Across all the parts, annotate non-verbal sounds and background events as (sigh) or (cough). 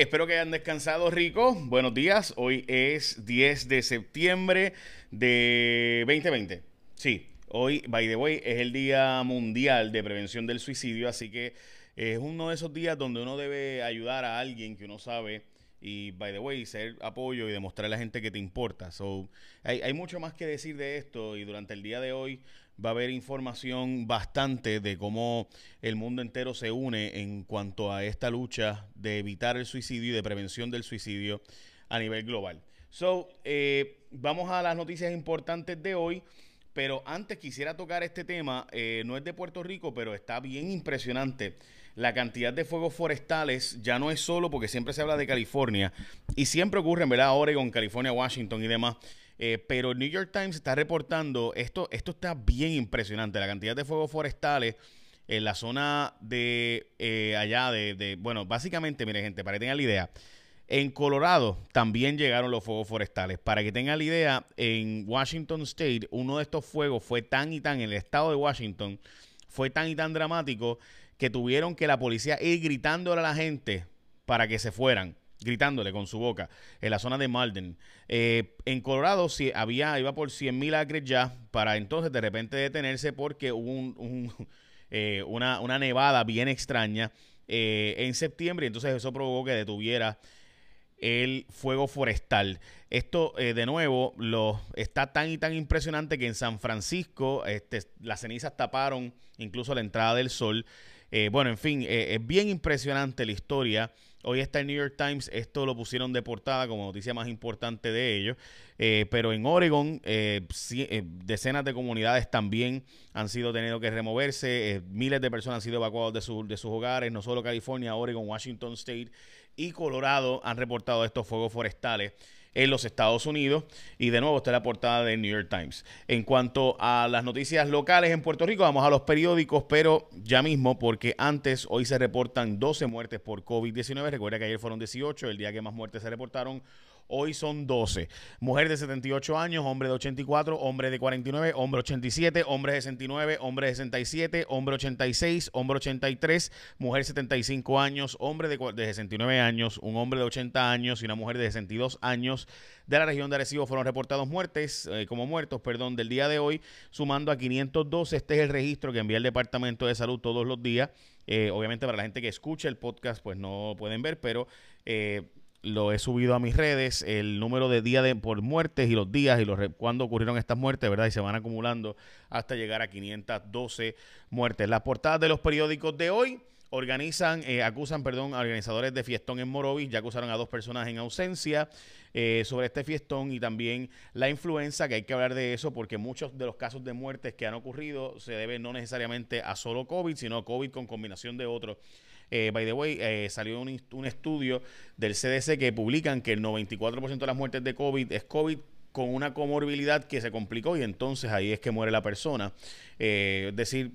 Espero que hayan descansado rico. Buenos días. Hoy es 10 de septiembre de 2020. Sí, hoy, by the way, es el Día Mundial de Prevención del Suicidio, así que es uno de esos días donde uno debe ayudar a alguien que uno sabe y, by the way, ser apoyo y demostrar a la gente que te importa. So, hay, hay mucho más que decir de esto y durante el día de hoy va a haber información bastante de cómo el mundo entero se une en cuanto a esta lucha de evitar el suicidio y de prevención del suicidio a nivel global. So, eh, vamos a las noticias importantes de hoy. Pero antes quisiera tocar este tema, eh, no es de Puerto Rico, pero está bien impresionante. La cantidad de fuegos forestales ya no es solo porque siempre se habla de California y siempre ocurre, en verdad, Oregon, California, Washington y demás. Eh, pero el New York Times está reportando, esto, esto está bien impresionante, la cantidad de fuegos forestales en la zona de eh, allá de, bueno, básicamente, mire gente, para que tengan la idea, en Colorado también llegaron los fuegos forestales. Para que tengan la idea, en Washington State, uno de estos fuegos fue tan y tan, en el estado de Washington, fue tan y tan dramático que tuvieron que la policía ir gritándole a la gente para que se fueran gritándole con su boca en la zona de Malden. Eh, en Colorado si había, iba por 100 mil acres ya para entonces de repente detenerse porque hubo un, (laughs) eh, una, una, nevada bien extraña eh, en septiembre y entonces eso provocó que detuviera el fuego forestal. Esto, de nuevo, lo, está tan y tan impresionante que en San Francisco este, las cenizas taparon incluso la entrada del sol. Bueno, en fin, es bien impresionante la historia Hoy está el New York Times, esto lo pusieron de portada como noticia más importante de ellos. Eh, pero en Oregon, eh, eh, decenas de comunidades también han sido tenido que removerse. miles de personas han sido evacuadas de, de sus hogares. No solo California, Oregon, Washington State y Colorado han reportado estos fuegos forestales en los Estados Unidos. Y de nuevo está la portada del New York Times. En cuanto a las noticias locales en Puerto Rico, vamos a los periódicos, pero ya mismo, porque antes, hoy se reportan 12 muertes por COVID-19. Recuerda que ayer fueron 18, el día que más muertes se reportaron hoy son 12. Mujer de 78 años, hombre de 84, hombre de 49, hombre 87, hombre de 69, hombre de 67, hombre 86, hombre 83, mujer 75 años, hombre de, 69 años, un hombre de 80 años y una mujer de 62 años de la región de Arecibo fueron reportados muertes, eh, como muertos, perdón, del día de hoy, sumando a 512. Este es el registro que envía el Departamento de Salud todos los días. Eh, obviamente para la gente que escucha el podcast, pues no pueden ver, pero eh, lo he subido a mis redes, el número de días de, por muertes y los días y los cuándo ocurrieron estas muertes, ¿verdad? Y se van acumulando hasta llegar a 512 muertes. Las portadas de los periódicos de hoy organizan, eh, acusan, perdón, a organizadores de fiestón en Morovis, ya acusaron a dos personas en ausencia eh, sobre este fiestón y también la influenza, que hay que hablar de eso porque muchos de los casos de muertes que han ocurrido se deben no necesariamente a solo COVID, sino a COVID con combinación de otros eh, by the way, eh, salió un, un, estudio del CDC que publican que el 94% de las muertes de COVID es COVID con una comorbilidad que se complicó y entonces ahí es que muere la persona. Eh, es decir,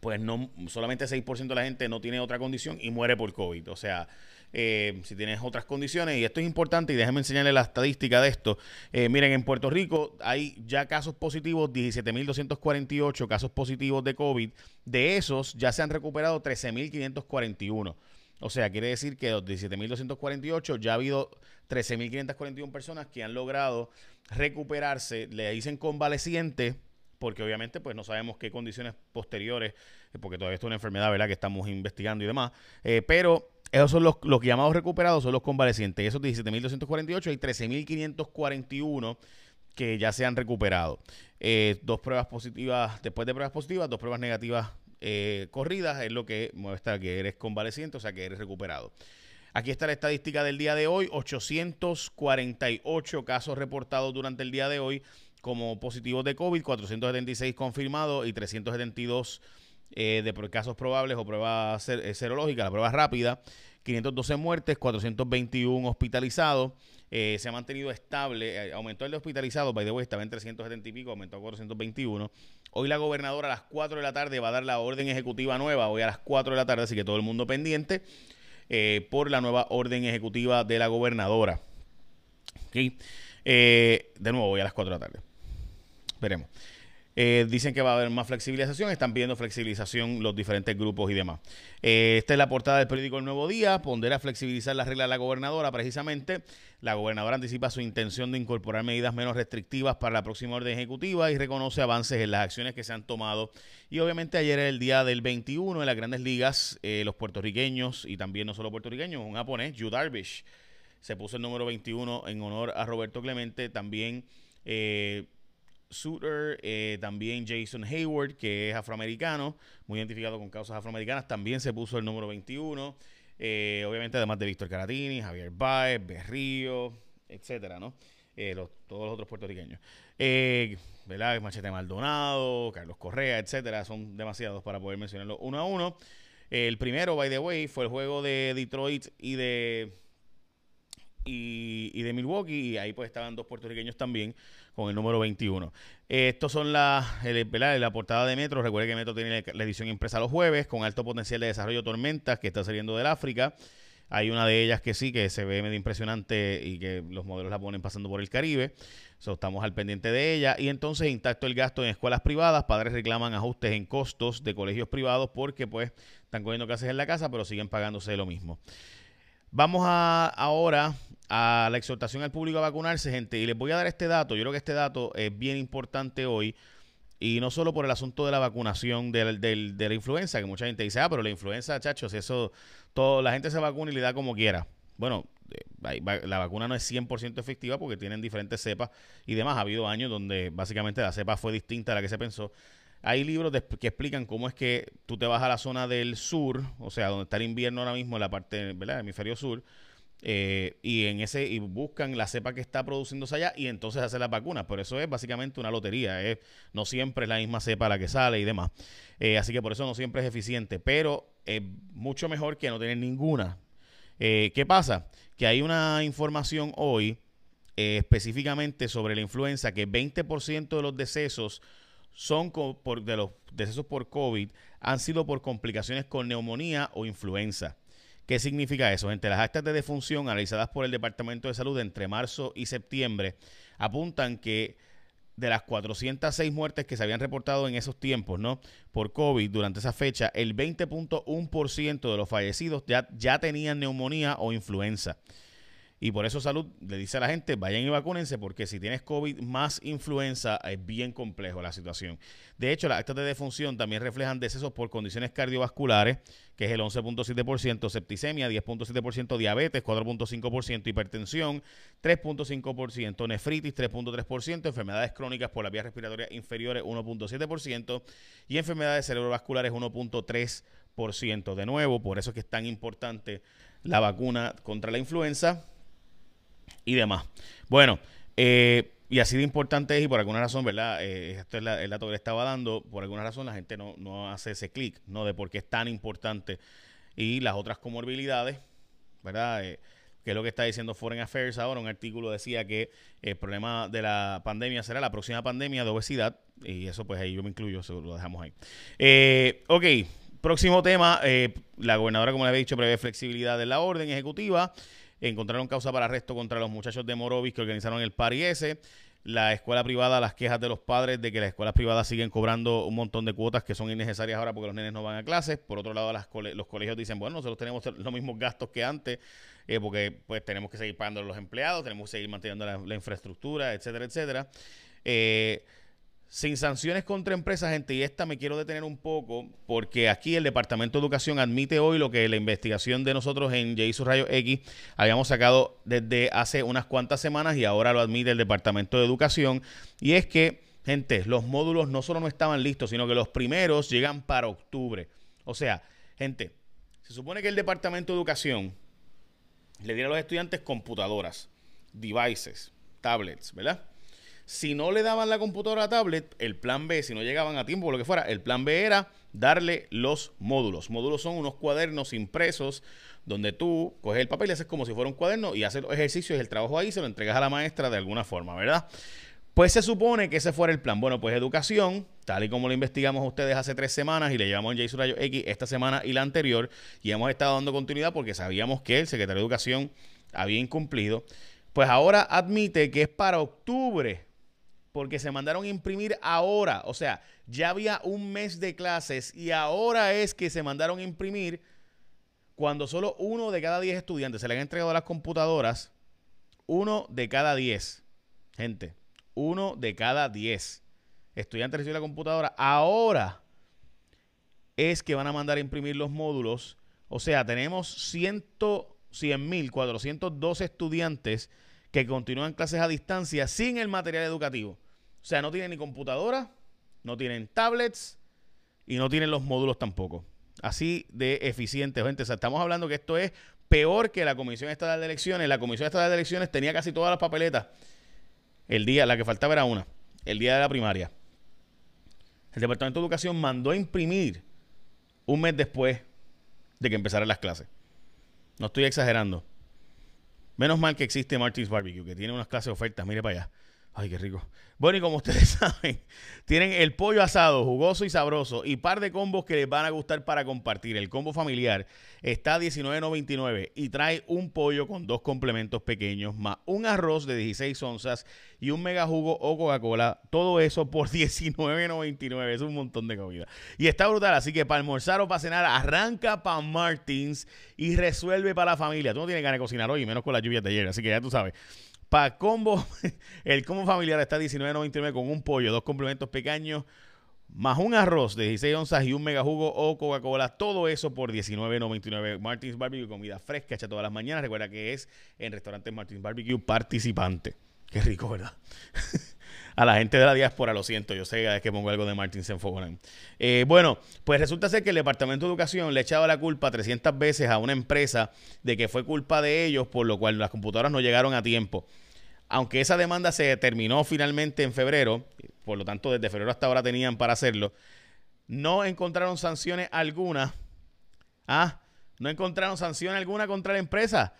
pues no solamente 6% de la gente no tiene otra condición y muere por COVID. O sea, eh, si tienes otras condiciones, y esto es importante, y déjenme enseñarle la estadística de esto. Eh, miren, en Puerto Rico hay ya casos positivos, 17.248 casos positivos de COVID. De esos ya se han recuperado 13.541. O sea, quiere decir que de los 17.248 ya ha habido 13.541 personas que han logrado recuperarse, le dicen convaleciente, porque obviamente pues no sabemos qué condiciones posteriores, porque todavía es una enfermedad, ¿verdad? Que estamos investigando y demás, eh, pero esos son los, los llamados recuperados, son los convalecientes. Esos 17.248 y 13.541 que ya se han recuperado. Eh, dos pruebas positivas, después de pruebas positivas, dos pruebas negativas eh, corridas, es lo que muestra que eres convaleciente, o sea que eres recuperado. Aquí está la estadística del día de hoy, 848 casos reportados durante el día de hoy como positivos de COVID, 476 confirmados y 372 eh, de casos probables o pruebas eh, serológicas, la prueba rápida, 512 muertes, 421 hospitalizados. Eh, se ha mantenido estable, aumentó el de hospitalizados, by the way, estaba en 370 y pico, aumentó a 421. Hoy la gobernadora a las 4 de la tarde va a dar la orden ejecutiva nueva, hoy a las 4 de la tarde, así que todo el mundo pendiente por la nueva orden ejecutiva de la gobernadora. de nuevo, hoy a las 4 de la tarde. Veremos. Eh, dicen que va a haber más flexibilización, están pidiendo flexibilización los diferentes grupos y demás. Eh, esta es la portada del periódico El Nuevo Día, pondera flexibilizar la regla de la gobernadora precisamente. La gobernadora anticipa su intención de incorporar medidas menos restrictivas para la próxima orden ejecutiva y reconoce avances en las acciones que se han tomado. Y obviamente ayer era el día del 21 en las grandes ligas, eh, los puertorriqueños y también no solo puertorriqueños, un japonés, Yu Darvish, se puso el número 21 en honor a Roberto Clemente, también... Eh, Suter, eh, también Jason Hayward, que es afroamericano, muy identificado con causas afroamericanas, también se puso el número 21. Eh, obviamente, además de Víctor Caratini, Javier Baez, Berrío, etcétera, ¿no? Eh, todos los otros puertorriqueños. ¿Verdad? Machete Maldonado, Carlos Correa, etcétera, son demasiados para poder mencionarlo uno a uno. El primero, by the way, fue el juego de Detroit y de y, de Milwaukee, y ahí pues estaban dos puertorriqueños también con el número 21. estos son las, la portada de Metro. Recuerde que Metro tiene la edición impresa los jueves con alto potencial de desarrollo tormentas que está saliendo del África. Hay una de ellas que sí, que se ve medio impresionante y que los modelos la ponen pasando por el Caribe. estamos al pendiente de ella. Y entonces, intacto el gasto en escuelas privadas. Padres reclaman ajustes en costos de colegios privados porque pues están cogiendo clases en la casa, pero siguen pagándose lo mismo. Vamos a, ahora a la exhortación al público a vacunarse, gente. Y les voy a dar este dato. Yo creo que este dato es bien importante hoy. Y no solo por el asunto de la vacunación de, de la influenza, que mucha gente dice, ah, pero la influenza, chachos, eso, todo, la gente se vacuna y le da como quiera. Bueno, eh, la vacuna no es 100% efectiva porque tienen diferentes cepas y demás. Ha habido años donde básicamente la cepa fue distinta a la que se pensó. Hay libros que explican cómo es que tú te vas a la zona del sur, o sea, donde está el invierno ahora mismo, en la parte, ¿verdad? hemisferio sur, eh, y en ese buscan la cepa que está produciéndose allá y entonces hacer la vacuna. Pero eso es básicamente una lotería. No siempre es la misma cepa la que sale y demás. Eh, así que por eso no siempre es eficiente. Pero es mucho mejor que no tener ninguna. Eh, ¿Qué pasa? Que hay una información hoy específicamente sobre la influenza que 20% de los decesos son por, de los decesos por COVID han sido por complicaciones con neumonía o influenza. ¿Qué significa eso? Entre las actas de defunción analizadas por el Departamento de Salud entre marzo y septiembre apuntan que de las 406 muertes que se habían reportado en esos tiempos, ¿no? Por COVID durante esa fecha, el 20.1% de los fallecidos ya, ya tenían neumonía o influenza. Y por eso Salud le dice a la gente, vayan y vacúnense, porque si tienes COVID más influenza, es bien complejo la situación. De hecho, las actas de defunción también reflejan decesos por condiciones cardiovasculares, que es el 11.7%, septicemia, 10.7%, diabetes, 4.5%, hipertensión, 3.5%, nefritis, 3.3%, enfermedades crónicas por la vía respiratoria inferiores, 1.7%, y enfermedades cerebrovasculares, 1.3%. De nuevo, por eso es que es tan importante la vacuna contra la influenza y demás. Bueno, eh, y así de importante es, y por alguna razón, ¿verdad? Eh, esto es el dato que le estaba dando, por alguna razón la gente no, no hace ese clic, ¿no? De por qué es tan importante. Y las otras comorbilidades, ¿verdad? Eh, que es lo que está diciendo Foreign Affairs ahora. Un artículo decía que el problema de la pandemia será la próxima pandemia de obesidad. Y eso, pues ahí yo me incluyo, eso lo dejamos ahí. ok, próximo tema. la gobernadora, como le había dicho, prevé flexibilidad de la orden ejecutiva encontraron causa para arresto contra los muchachos de Morovis que organizaron el pari ese. La escuela privada, las quejas de los padres de que las escuelas privadas siguen cobrando un montón de cuotas que son innecesarias ahora porque los nenes no van a clases. Por otro lado, los colegios dicen, bueno, nosotros tenemos los mismos gastos que antes eh, porque pues tenemos que seguir pagando a los empleados, tenemos que seguir manteniendo la, la infraestructura, etcétera, etcétera. Eh, sin sanciones contra empresas, gente, y esta me quiero detener un poco, porque aquí el Departamento de Educación admite hoy lo que la investigación de nosotros en JSU Rayo X habíamos sacado desde hace unas cuantas semanas y ahora lo admite el Departamento de Educación, y es que, gente, los módulos no solo no estaban listos, sino que los primeros llegan para octubre. O sea, gente, se supone que el Departamento de Educación le diera a los estudiantes computadoras, devices, tablets, ¿verdad? Si no le daban la computadora a tablet, el plan B, si no llegaban a tiempo o lo que fuera, el plan B era darle los módulos. Módulos son unos cuadernos impresos donde tú coges el papel y haces como si fuera un cuaderno y haces los ejercicios y el trabajo ahí se lo entregas a la maestra de alguna forma, ¿verdad? Pues se supone que ese fuera el plan. Bueno, pues educación, tal y como lo investigamos a ustedes hace tres semanas y le llevamos en Jason Rayo X esta semana y la anterior, y hemos estado dando continuidad porque sabíamos que el secretario de Educación había incumplido, pues ahora admite que es para octubre porque se mandaron a imprimir ahora. O sea, ya había un mes de clases y ahora es que se mandaron a imprimir cuando solo uno de cada diez estudiantes se le han entregado las computadoras. Uno de cada diez. Gente, uno de cada diez estudiantes recibe la computadora. Ahora es que van a mandar a imprimir los módulos. O sea, tenemos 100.402 estudiantes que continúan clases a distancia sin el material educativo. O sea, no tienen ni computadora, no tienen tablets y no tienen los módulos tampoco. Así de eficiente, gente. O sea, estamos hablando que esto es peor que la Comisión Estatal de Elecciones. La Comisión Estatal de Elecciones tenía casi todas las papeletas. El día, la que faltaba era una, el día de la primaria. El Departamento de Educación mandó a imprimir un mes después de que empezaran las clases. No estoy exagerando. Menos mal que existe Martins Barbecue, que tiene unas clases ofertas. Mire para allá. Ay, qué rico. Bueno, y como ustedes (laughs) saben, tienen el pollo asado, jugoso y sabroso, y par de combos que les van a gustar para compartir. El combo familiar está a $19.99 y trae un pollo con dos complementos pequeños, más un arroz de 16 onzas y un mega jugo o Coca-Cola. Todo eso por (laughs) $19.99. Es un montón de comida. Y está brutal, así que para almorzar o para cenar, arranca para Martins y resuelve para la familia. Tú no tienes ganas de cocinar hoy, menos con las lluvias de ayer, así que ya tú sabes. Para combo, (laughs) el combo familiar está $19.99 con un pollo, dos complementos pequeños, más un arroz de 16 onzas y un mega jugo o Coca-Cola. Todo eso por $19.99. Martins Barbecue, comida fresca hecha todas las mañanas. Recuerda que es en restaurantes Martins Barbecue participante. Qué rico, ¿verdad? (laughs) a la gente de la diáspora, lo siento, yo sé cada vez que pongo algo de Martins en foco. Eh, bueno, pues resulta ser que el Departamento de Educación le ha echado la culpa 300 veces a una empresa de que fue culpa de ellos, por lo cual las computadoras no llegaron a tiempo. Aunque esa demanda se terminó finalmente en febrero, por lo tanto desde febrero hasta ahora tenían para hacerlo, no encontraron sanciones alguna. Ah, no encontraron sanción alguna contra la empresa.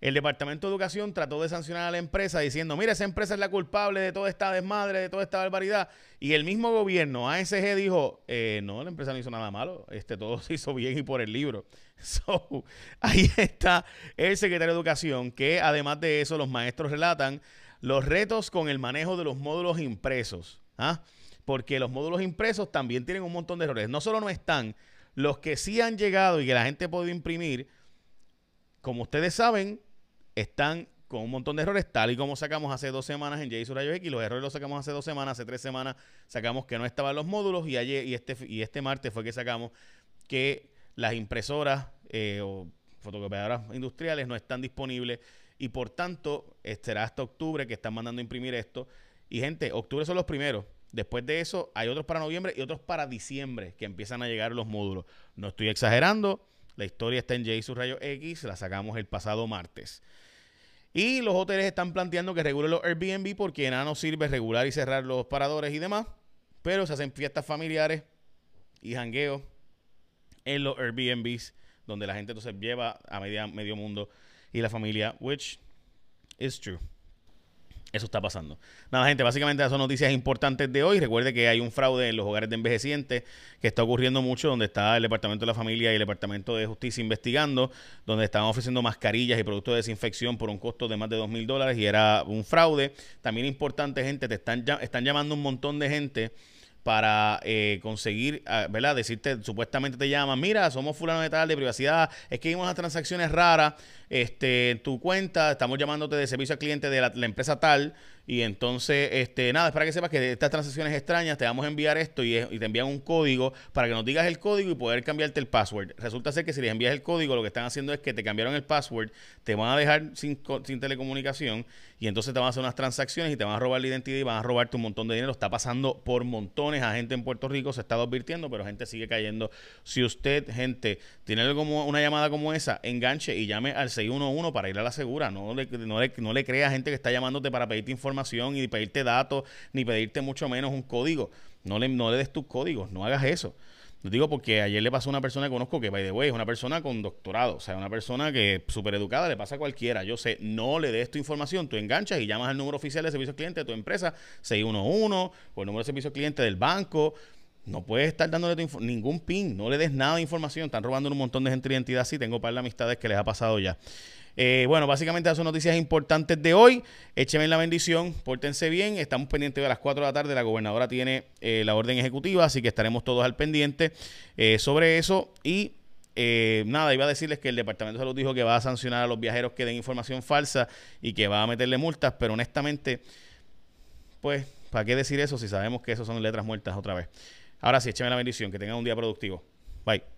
El Departamento de Educación trató de sancionar a la empresa diciendo, mira, esa empresa es la culpable de toda esta desmadre, de toda esta barbaridad. Y el mismo gobierno, ASG, dijo, eh, no, la empresa no hizo nada malo, este, todo (laughs) se hizo bien y por el libro. (laughs) So, ahí está el secretario de Educación, que además de eso, los maestros relatan los retos con el manejo de los módulos impresos. ¿ah? Porque los módulos impresos también tienen un montón de errores. No solo no están, los que sí han llegado y que la gente puede imprimir, como ustedes saben, están con un montón de errores, tal y como sacamos hace dos semanas en JSON Rayo X. Los errores los sacamos hace dos semanas, hace tres semanas sacamos que no estaban los módulos y ayer y este, y este martes fue que sacamos que las impresoras eh, o fotocopiadoras industriales no están disponibles y por tanto será hasta octubre que están mandando a imprimir esto. Y gente, octubre son los primeros. Después de eso hay otros para noviembre y otros para diciembre que empiezan a llegar los módulos. No estoy exagerando. La historia está en JSON Rayo X, la sacamos el pasado martes. Y los hoteles están planteando que regulen los Airbnb porque nada nos sirve regular y cerrar los paradores y demás. Pero se hacen fiestas familiares y jangueos en los Airbnbs donde la gente entonces lleva a media, medio mundo y la familia, which is true. Eso está pasando. Nada, gente, básicamente esas son noticias importantes de hoy. Recuerde que hay un fraude en los hogares de envejecientes que está ocurriendo mucho, donde está el Departamento de la Familia y el Departamento de Justicia investigando, donde están ofreciendo mascarillas y productos de desinfección por un costo de más de dos mil dólares y era un fraude. También importante, gente, te están, están llamando un montón de gente para eh, conseguir, ah, ¿verdad? Decirte, supuestamente te llaman, mira, somos fulano de tal de privacidad, es que hay unas transacciones raras este, en tu cuenta, estamos llamándote de servicio al cliente de la, empresa tal, y entonces, este, nada, es para que sepas que estas transacciones extrañas te vamos a enviar esto y, te envían un código para que nos digas el código y poder cambiarte el password. Resulta ser que si les envías el código, lo que están haciendo es que te cambiaron el password, te van a dejar sin, sin telecomunicación y entonces te van a hacer unas transacciones y te van a robar la identidad y van a robarte un montón de dinero. Está pasando por montones a gente en Puerto Rico, se está advirtiendo, pero gente sigue cayendo. Si usted, gente, tiene como una llamada como esa, enganche y llame al 611 para ir a la segura. No le, no le, no le crea a gente que está llamándote para pedirte información y pedirte datos, ni pedirte mucho menos un código. No le, no le des tus códigos, no hagas eso. Lo digo porque ayer le pasó a una persona que conozco que, by the way, es una persona con doctorado, o sea, una persona que súper educada, le pasa a cualquiera. Yo sé, no le des tu información, tú enganchas y llamas al número oficial de servicio al cliente de tu empresa, 611, o el número de servicio al cliente del banco. No puedes estar dándole ningún pin, no le des nada de información. Están robando un montón de gente de identidad así. Tengo par de amistades que les ha pasado ya. Eh, bueno, básicamente esas son noticias importantes de hoy. Échenme la bendición, pórtense bien. Estamos pendientes de las 4 de la tarde. La gobernadora tiene eh, la orden ejecutiva, así que estaremos todos al pendiente eh, sobre eso. Y nada, iba a decirles que el Departamento de Salud dijo que va a sancionar a los viajeros que den información falsa y que va a meterle multas, pero honestamente, pues, ¿para qué decir eso si sabemos que eso son letras muertas otra vez? Ahora sí, écheme la bendición, que tengan un día productivo. Bye.